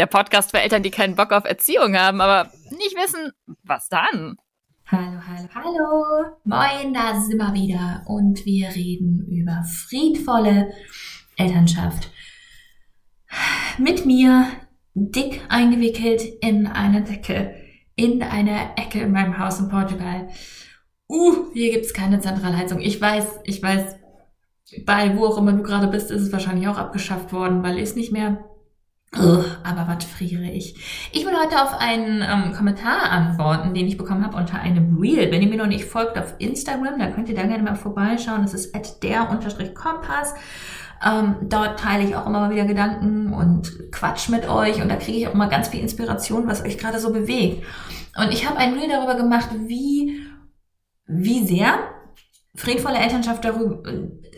der Podcast für Eltern, die keinen Bock auf Erziehung haben, aber nicht wissen, was dann. Hallo, hallo, hallo. Moin, da sind wir wieder und wir reden über friedvolle Elternschaft. Mit mir dick eingewickelt in eine Decke, in einer Ecke in meinem Haus in Portugal. Uh, hier gibt's keine Zentralheizung. Ich weiß, ich weiß, bei wo auch immer du gerade bist, ist es wahrscheinlich auch abgeschafft worden, weil es nicht mehr Oh, aber was friere ich. Ich will heute auf einen ähm, Kommentar antworten, den ich bekommen habe unter einem Reel. Wenn ihr mir noch nicht folgt auf Instagram, dann könnt ihr da gerne mal vorbeischauen. Das ist at der-kompass. Ähm, dort teile ich auch immer mal wieder Gedanken und Quatsch mit euch und da kriege ich auch mal ganz viel Inspiration, was euch gerade so bewegt. Und ich habe ein Reel darüber gemacht, wie, wie sehr friedvolle Elternschaft darüber,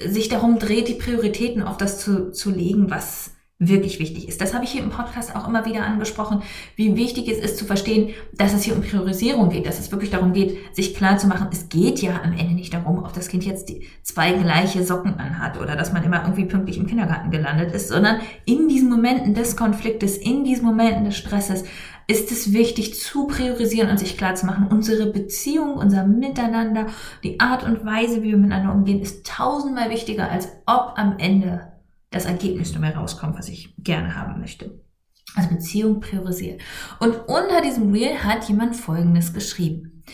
sich darum dreht, die Prioritäten auf das zu, zu legen, was wirklich wichtig ist. Das habe ich hier im Podcast auch immer wieder angesprochen, wie wichtig es ist zu verstehen, dass es hier um Priorisierung geht, dass es wirklich darum geht, sich klar zu machen, es geht ja am Ende nicht darum, ob das Kind jetzt zwei gleiche Socken anhat oder dass man immer irgendwie pünktlich im Kindergarten gelandet ist, sondern in diesen Momenten des Konfliktes, in diesen Momenten des Stresses ist es wichtig zu priorisieren und sich klar zu machen, unsere Beziehung, unser Miteinander, die Art und Weise, wie wir miteinander umgehen, ist tausendmal wichtiger, als ob am Ende das Ergebnis nur mehr rauskommt, was ich gerne haben möchte. Also Beziehung priorisiert. Und unter diesem Reel hat jemand Folgendes geschrieben.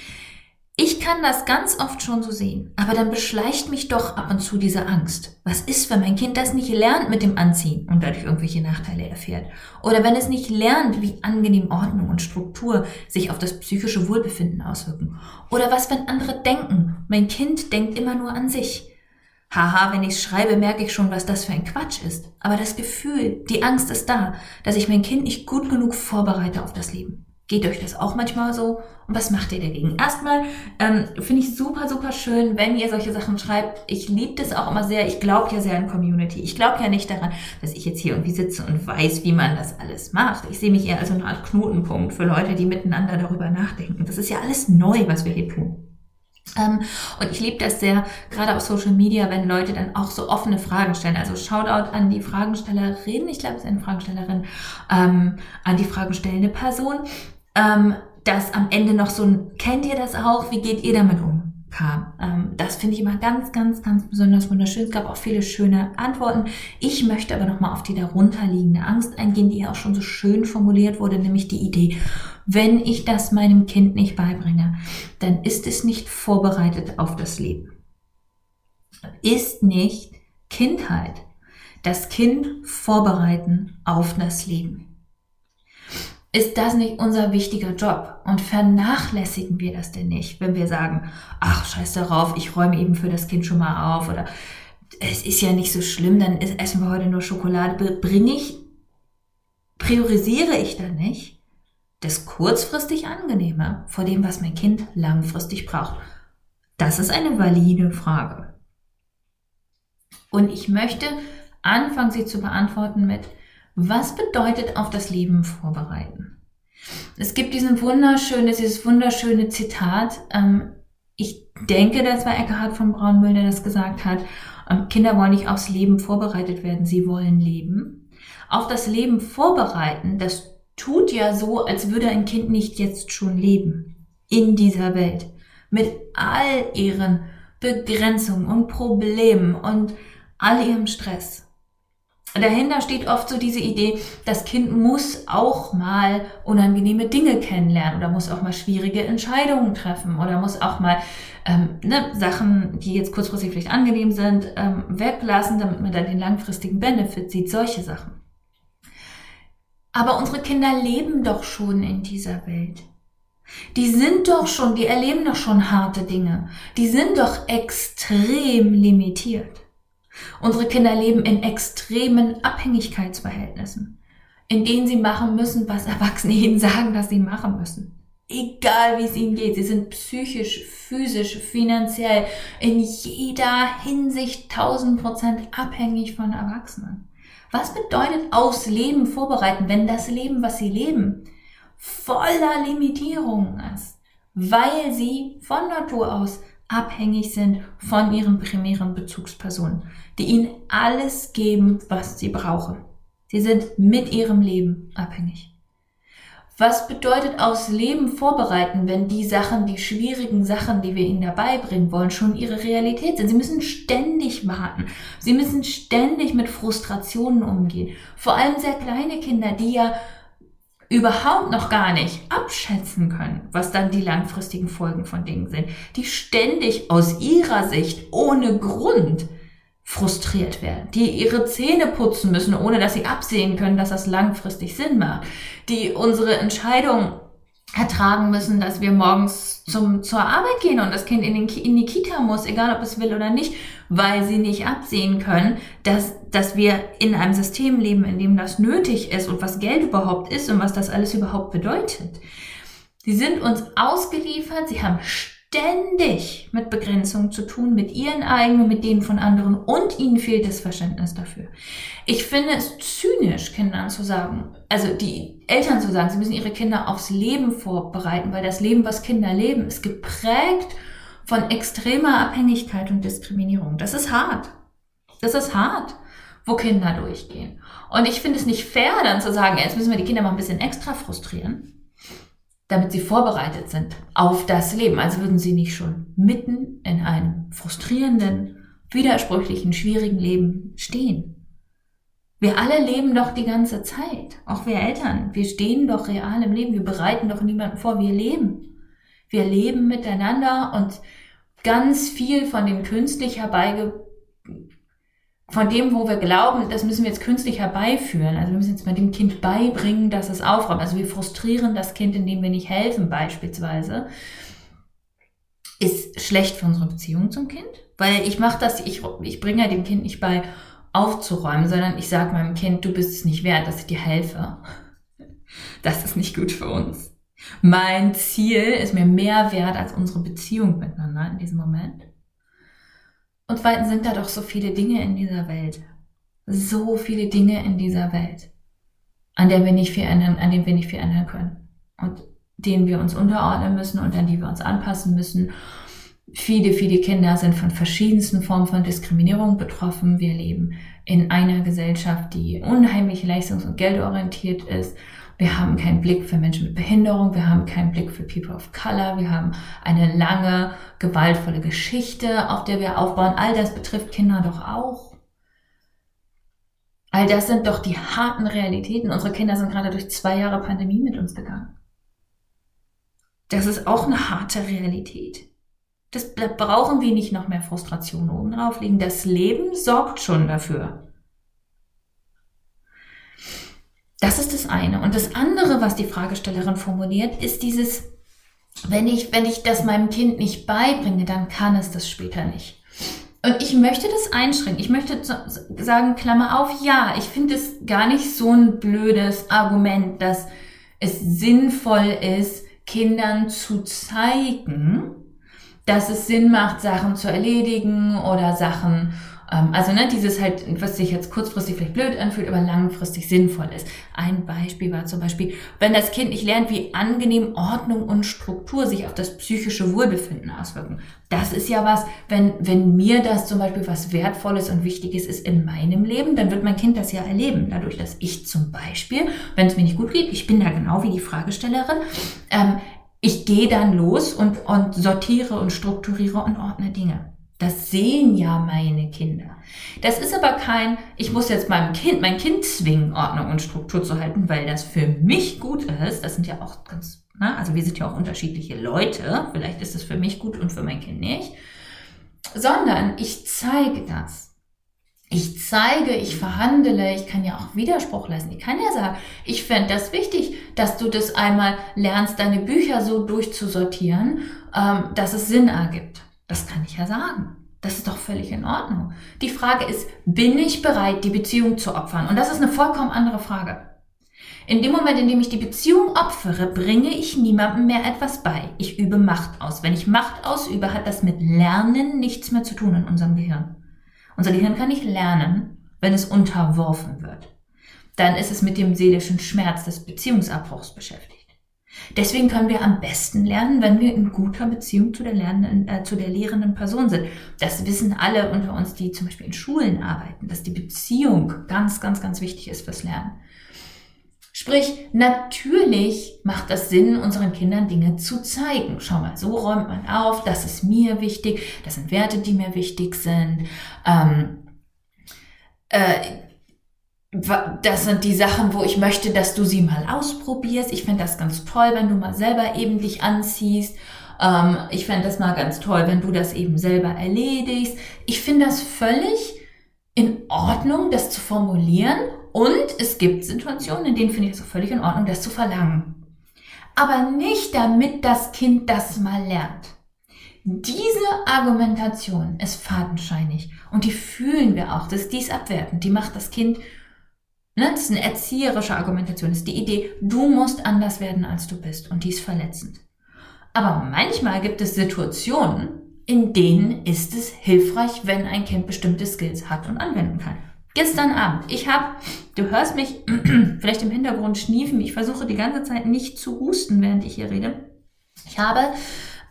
Ich kann das ganz oft schon so sehen, aber dann beschleicht mich doch ab und zu diese Angst. Was ist, wenn mein Kind das nicht lernt mit dem Anziehen und dadurch irgendwelche Nachteile erfährt? Oder wenn es nicht lernt, wie angenehm Ordnung und Struktur sich auf das psychische Wohlbefinden auswirken? Oder was, wenn andere denken, mein Kind denkt immer nur an sich? Haha, wenn ich schreibe, merke ich schon, was das für ein Quatsch ist. Aber das Gefühl, die Angst ist da, dass ich mein Kind nicht gut genug vorbereite auf das Leben. Geht euch das auch manchmal so? Und was macht ihr dagegen? Erstmal ähm, finde ich super, super schön, wenn ihr solche Sachen schreibt. Ich liebe das auch immer sehr. Ich glaube ja sehr an Community. Ich glaube ja nicht daran, dass ich jetzt hier irgendwie sitze und weiß, wie man das alles macht. Ich sehe mich eher als eine Art Knotenpunkt für Leute, die miteinander darüber nachdenken. Das ist ja alles neu, was wir hier tun. Ähm, und ich liebe das sehr, gerade auf Social Media, wenn Leute dann auch so offene Fragen stellen. Also Shoutout an die Fragenstellerin, ich glaube, es ist eine Fragenstellerin, ähm, an die fragenstellende Person, ähm, dass am Ende noch so ein, kennt ihr das auch? Wie geht ihr damit um? kam. Ähm, das finde ich immer ganz, ganz, ganz besonders wunderschön. Es gab auch viele schöne Antworten. Ich möchte aber nochmal auf die darunterliegende Angst eingehen, die ja auch schon so schön formuliert wurde, nämlich die Idee, wenn ich das meinem Kind nicht beibringe, dann ist es nicht vorbereitet auf das Leben. Ist nicht Kindheit das Kind vorbereiten auf das Leben. Ist das nicht unser wichtiger Job? Und vernachlässigen wir das denn nicht, wenn wir sagen, ach, scheiß darauf, ich räume eben für das Kind schon mal auf oder es ist ja nicht so schlimm, dann essen wir heute nur Schokolade. Bringe ich, priorisiere ich dann nicht? Das kurzfristig angenehme vor dem, was mein Kind langfristig braucht? Das ist eine valide Frage. Und ich möchte anfangen, sie zu beantworten mit, was bedeutet auf das Leben vorbereiten? Es gibt diesen wunderschöne, dieses wunderschöne Zitat. Ähm, ich denke, das war Eckhard von Braunmüll, der das gesagt hat. Ähm, Kinder wollen nicht aufs Leben vorbereitet werden, sie wollen leben. Auf das Leben vorbereiten, das tut ja so, als würde ein Kind nicht jetzt schon leben. In dieser Welt. Mit all ihren Begrenzungen und Problemen und all ihrem Stress dahinter steht oft so diese Idee, das Kind muss auch mal unangenehme Dinge kennenlernen oder muss auch mal schwierige Entscheidungen treffen oder muss auch mal ähm, ne, Sachen, die jetzt kurzfristig vielleicht angenehm sind, ähm, weglassen, damit man dann den langfristigen Benefit sieht, solche Sachen. Aber unsere Kinder leben doch schon in dieser Welt. Die sind doch schon, die erleben doch schon harte Dinge. Die sind doch extrem limitiert. Unsere Kinder leben in extremen Abhängigkeitsverhältnissen, in denen sie machen müssen, was Erwachsene ihnen sagen, dass sie machen müssen. Egal wie es ihnen geht, sie sind psychisch, physisch, finanziell in jeder Hinsicht tausend Prozent abhängig von Erwachsenen. Was bedeutet aufs Leben vorbereiten, wenn das Leben, was sie leben, voller Limitierungen ist, weil sie von Natur aus abhängig sind von ihren primären Bezugspersonen, die ihnen alles geben, was sie brauchen. Sie sind mit ihrem Leben abhängig. Was bedeutet aus Leben vorbereiten, wenn die Sachen, die schwierigen Sachen, die wir ihnen dabei bringen wollen, schon ihre Realität sind? Sie müssen ständig warten. Sie müssen ständig mit Frustrationen umgehen. Vor allem sehr kleine Kinder, die ja überhaupt noch gar nicht abschätzen können, was dann die langfristigen Folgen von Dingen sind, die ständig aus ihrer Sicht ohne Grund frustriert werden, die ihre Zähne putzen müssen, ohne dass sie absehen können, dass das langfristig Sinn macht, die unsere Entscheidung ertragen müssen, dass wir morgens zum, zur Arbeit gehen und das Kind in, den, in die Kita muss, egal ob es will oder nicht, weil sie nicht absehen können, dass, dass wir in einem System leben, in dem das nötig ist und was Geld überhaupt ist und was das alles überhaupt bedeutet. Sie sind uns ausgeliefert, sie haben ständig mit Begrenzungen zu tun, mit ihren eigenen, mit denen von anderen und ihnen fehlt das Verständnis dafür. Ich finde es zynisch, Kindern zu sagen, also die Eltern zu sagen, sie müssen ihre Kinder aufs Leben vorbereiten, weil das Leben, was Kinder leben, ist geprägt von extremer Abhängigkeit und Diskriminierung. Das ist hart. Das ist hart, wo Kinder durchgehen. Und ich finde es nicht fair, dann zu sagen, jetzt müssen wir die Kinder mal ein bisschen extra frustrieren damit sie vorbereitet sind auf das Leben. Also würden sie nicht schon mitten in einem frustrierenden, widersprüchlichen, schwierigen Leben stehen. Wir alle leben doch die ganze Zeit, auch wir Eltern. Wir stehen doch real im Leben, wir bereiten doch niemanden vor, wir leben. Wir leben miteinander und ganz viel von dem künstlich herbeigebrachten von dem, wo wir glauben, das müssen wir jetzt künstlich herbeiführen. Also wir müssen jetzt mal dem Kind beibringen, dass es aufräumt. Also wir frustrieren das Kind, indem wir nicht helfen beispielsweise. Ist schlecht für unsere Beziehung zum Kind. Weil ich mache das, ich, ich bringe ja dem Kind nicht bei, aufzuräumen, sondern ich sage meinem Kind, du bist es nicht wert, dass ich dir helfe. Das ist nicht gut für uns. Mein Ziel ist mir mehr wert als unsere Beziehung miteinander in diesem Moment. Und zweitens sind da doch so viele Dinge in dieser Welt. So viele Dinge in dieser Welt, an der wir nicht viel ändern, an denen wir nicht viel ändern können. Und denen wir uns unterordnen müssen und an die wir uns anpassen müssen. Viele, viele Kinder sind von verschiedensten Formen von Diskriminierung betroffen. Wir leben in einer Gesellschaft, die unheimlich leistungs- und geldorientiert ist wir haben keinen Blick für Menschen mit Behinderung. Wir haben keinen Blick für People of Color. Wir haben eine lange, gewaltvolle Geschichte, auf der wir aufbauen. All das betrifft Kinder doch auch. All das sind doch die harten Realitäten. Unsere Kinder sind gerade durch zwei Jahre Pandemie mit uns gegangen. Das ist auch eine harte Realität. Das, da brauchen wir nicht noch mehr Frustration oben drauflegen. Das Leben sorgt schon dafür. Das ist das eine. Und das andere, was die Fragestellerin formuliert, ist dieses, wenn ich, wenn ich das meinem Kind nicht beibringe, dann kann es das später nicht. Und ich möchte das einschränken. Ich möchte sagen, Klammer auf, ja, ich finde es gar nicht so ein blödes Argument, dass es sinnvoll ist, Kindern zu zeigen, dass es Sinn macht, Sachen zu erledigen oder Sachen also ne, dieses halt, was sich jetzt kurzfristig vielleicht blöd anfühlt, aber langfristig sinnvoll ist. Ein Beispiel war zum Beispiel, wenn das Kind nicht lernt, wie angenehm Ordnung und Struktur sich auf das psychische Wohlbefinden auswirken. Das ist ja was, wenn, wenn mir das zum Beispiel was Wertvolles und Wichtiges ist in meinem Leben, dann wird mein Kind das ja erleben. Dadurch, dass ich zum Beispiel, wenn es mir nicht gut geht, ich bin da genau wie die Fragestellerin, ähm, ich gehe dann los und, und sortiere und strukturiere und ordne Dinge. Das sehen ja meine Kinder. Das ist aber kein, ich muss jetzt meinem Kind, mein Kind zwingen, Ordnung und Struktur zu halten, weil das für mich gut ist. Das sind ja auch ganz, na, also wir sind ja auch unterschiedliche Leute. Vielleicht ist es für mich gut und für mein Kind nicht. Sondern ich zeige das. Ich zeige, ich verhandle, ich kann ja auch Widerspruch leisten. Ich kann ja sagen, ich fände das wichtig, dass du das einmal lernst, deine Bücher so durchzusortieren, ähm, dass es Sinn ergibt. Das kann ich ja sagen. Das ist doch völlig in Ordnung. Die Frage ist, bin ich bereit, die Beziehung zu opfern? Und das ist eine vollkommen andere Frage. In dem Moment, in dem ich die Beziehung opfere, bringe ich niemandem mehr etwas bei. Ich übe Macht aus. Wenn ich Macht ausübe, hat das mit Lernen nichts mehr zu tun in unserem Gehirn. Unser Gehirn kann nicht lernen, wenn es unterworfen wird. Dann ist es mit dem seelischen Schmerz des Beziehungsabbruchs beschäftigt. Deswegen können wir am besten lernen, wenn wir in guter Beziehung zu der, lernenden, äh, zu der lehrenden Person sind. Das wissen alle unter uns, die zum Beispiel in Schulen arbeiten, dass die Beziehung ganz, ganz, ganz wichtig ist fürs Lernen. Sprich, natürlich macht das Sinn, unseren Kindern Dinge zu zeigen. Schau mal, so räumt man auf, das ist mir wichtig, das sind Werte, die mir wichtig sind. Ähm, äh, das sind die Sachen, wo ich möchte, dass du sie mal ausprobierst. Ich finde das ganz toll, wenn du mal selber eben dich anziehst. Ähm, ich fände das mal ganz toll, wenn du das eben selber erledigst. Ich finde das völlig in Ordnung, das zu formulieren. Und es gibt Situationen, in denen finde ich es auch völlig in Ordnung, das zu verlangen. Aber nicht damit das Kind das mal lernt. Diese Argumentation ist fadenscheinig und die fühlen wir auch. Das ist dies abwertend. Die macht das Kind Ne? Das ist eine erzieherische Argumentation. Das ist die Idee, du musst anders werden, als du bist. Und die ist verletzend. Aber manchmal gibt es Situationen, in denen ist es hilfreich, wenn ein Kind bestimmte Skills hat und anwenden kann. Gestern Abend, ich habe, du hörst mich vielleicht im Hintergrund schniefen, ich versuche die ganze Zeit nicht zu husten, während ich hier rede. Ich habe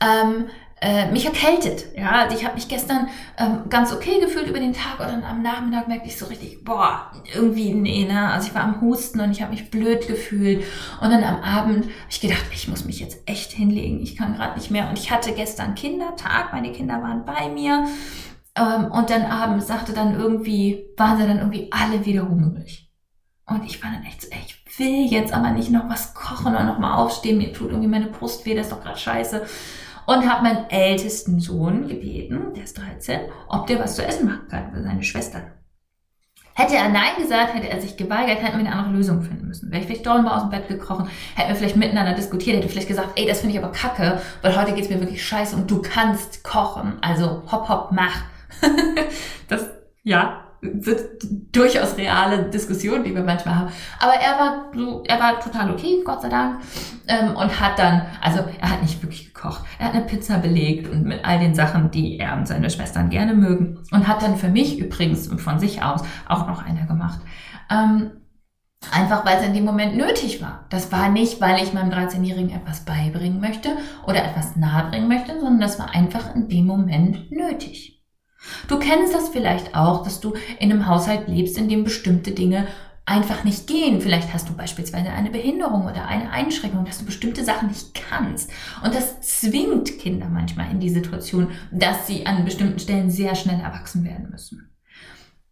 ähm, äh, mich erkältet. Ja, also ich habe mich gestern ähm, ganz okay gefühlt über den Tag und dann am Nachmittag merkte ich so richtig, boah, irgendwie nee, ne? Also ich war am Husten und ich habe mich blöd gefühlt. Und dann am Abend habe ich gedacht, ich muss mich jetzt echt hinlegen, ich kann gerade nicht mehr. Und ich hatte gestern Kindertag, meine Kinder waren bei mir. Ähm, und dann abends sagte dann irgendwie, waren sie dann irgendwie alle wieder hungrig. Und ich war dann echt so, ey, ich will jetzt aber nicht noch was kochen oder noch mal aufstehen, mir tut irgendwie meine Brust weh, das ist doch gerade scheiße und habe meinen ältesten Sohn gebeten, der ist 13, ob der was zu essen machen kann für seine Schwestern. Hätte er Nein gesagt, hätte er sich geweigert, hätten wir eine andere Lösung finden müssen. Wäre ich vielleicht doch mal aus dem Bett gekrochen, hätten wir vielleicht miteinander diskutiert, hätte vielleicht gesagt, ey, das finde ich aber kacke, weil heute geht's mir wirklich scheiße und du kannst kochen. Also hopp, hopp, mach. das, ja, sind durchaus reale Diskussionen, die wir manchmal haben. Aber er war so, er war total okay, Gott sei Dank. Ähm, und hat dann, also er hat nicht wirklich gekocht. Er hat eine Pizza belegt und mit all den Sachen, die er und seine Schwestern gerne mögen. Und hat dann für mich übrigens und von sich aus auch noch eine gemacht. Ähm, Einfach weil es in dem Moment nötig war. Das war nicht, weil ich meinem 13-Jährigen etwas beibringen möchte oder etwas nahebringen möchte, sondern das war einfach in dem Moment nötig. Du kennst das vielleicht auch, dass du in einem Haushalt lebst, in dem bestimmte Dinge einfach nicht gehen. Vielleicht hast du beispielsweise eine Behinderung oder eine Einschränkung, dass du bestimmte Sachen nicht kannst. Und das zwingt Kinder manchmal in die Situation, dass sie an bestimmten Stellen sehr schnell erwachsen werden müssen.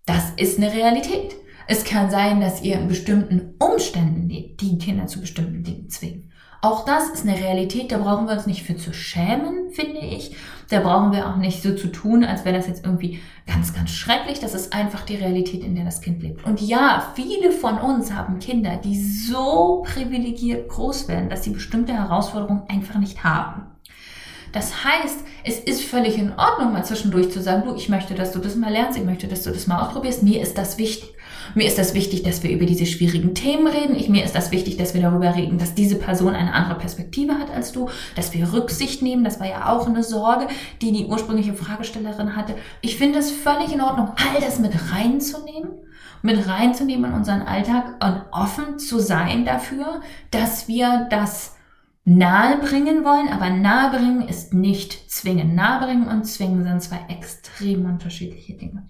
Das ist eine Realität. Es kann sein, dass ihr in bestimmten Umständen lebt, die Kinder zu bestimmten Dingen zwingen. Auch das ist eine Realität, da brauchen wir uns nicht für zu schämen, finde ich. Da brauchen wir auch nicht so zu tun, als wäre das jetzt irgendwie ganz, ganz schrecklich. Das ist einfach die Realität, in der das Kind lebt. Und ja, viele von uns haben Kinder, die so privilegiert groß werden, dass sie bestimmte Herausforderungen einfach nicht haben. Das heißt, es ist völlig in Ordnung, mal zwischendurch zu sagen, du, ich möchte, dass du das mal lernst, ich möchte, dass du das mal ausprobierst. Mir ist das wichtig. Mir ist das wichtig, dass wir über diese schwierigen Themen reden. Ich, mir ist das wichtig, dass wir darüber reden, dass diese Person eine andere Perspektive hat als du, dass wir Rücksicht nehmen. Das war ja auch eine Sorge, die die ursprüngliche Fragestellerin hatte. Ich finde es völlig in Ordnung, all das mit reinzunehmen mit reinzunehmen in unseren Alltag und offen zu sein dafür, dass wir das nahebringen wollen, aber nahebringen ist nicht zwingen. Nahebringen und zwingen sind zwei extrem unterschiedliche Dinge.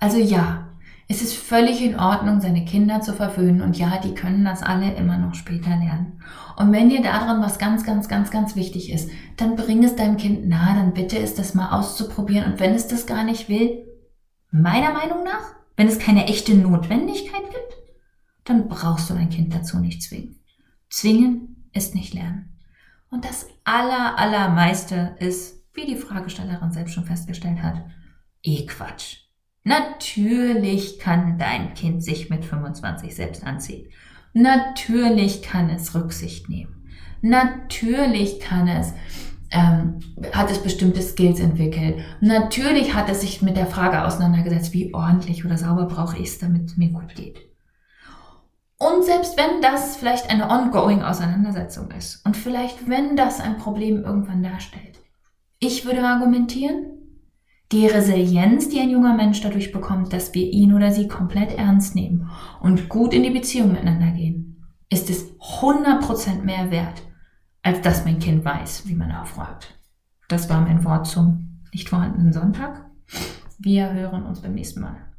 Also ja, es ist völlig in Ordnung, seine Kinder zu verwöhnen und ja, die können das alle immer noch später lernen. Und wenn dir daran was ganz, ganz, ganz, ganz wichtig ist, dann bring es deinem Kind nahe, dann bitte es das mal auszuprobieren und wenn es das gar nicht will, meiner Meinung nach, wenn es keine echte Notwendigkeit gibt, dann brauchst du dein Kind dazu nicht zwingen. Zwingen ist nicht lernen. Und das aller, allermeiste ist, wie die Fragestellerin selbst schon festgestellt hat, eh Quatsch. Natürlich kann dein Kind sich mit 25 selbst anziehen. Natürlich kann es Rücksicht nehmen. Natürlich kann es, ähm, hat es bestimmte Skills entwickelt. Natürlich hat es sich mit der Frage auseinandergesetzt, wie ordentlich oder sauber brauche ich es, damit es mir gut geht. Und selbst wenn das vielleicht eine ongoing Auseinandersetzung ist und vielleicht wenn das ein Problem irgendwann darstellt, ich würde argumentieren, die Resilienz, die ein junger Mensch dadurch bekommt, dass wir ihn oder sie komplett ernst nehmen und gut in die Beziehung miteinander gehen, ist es 100% mehr wert, als dass mein Kind weiß, wie man aufräumt. Das war mein Wort zum nicht vorhandenen Sonntag. Wir hören uns beim nächsten Mal.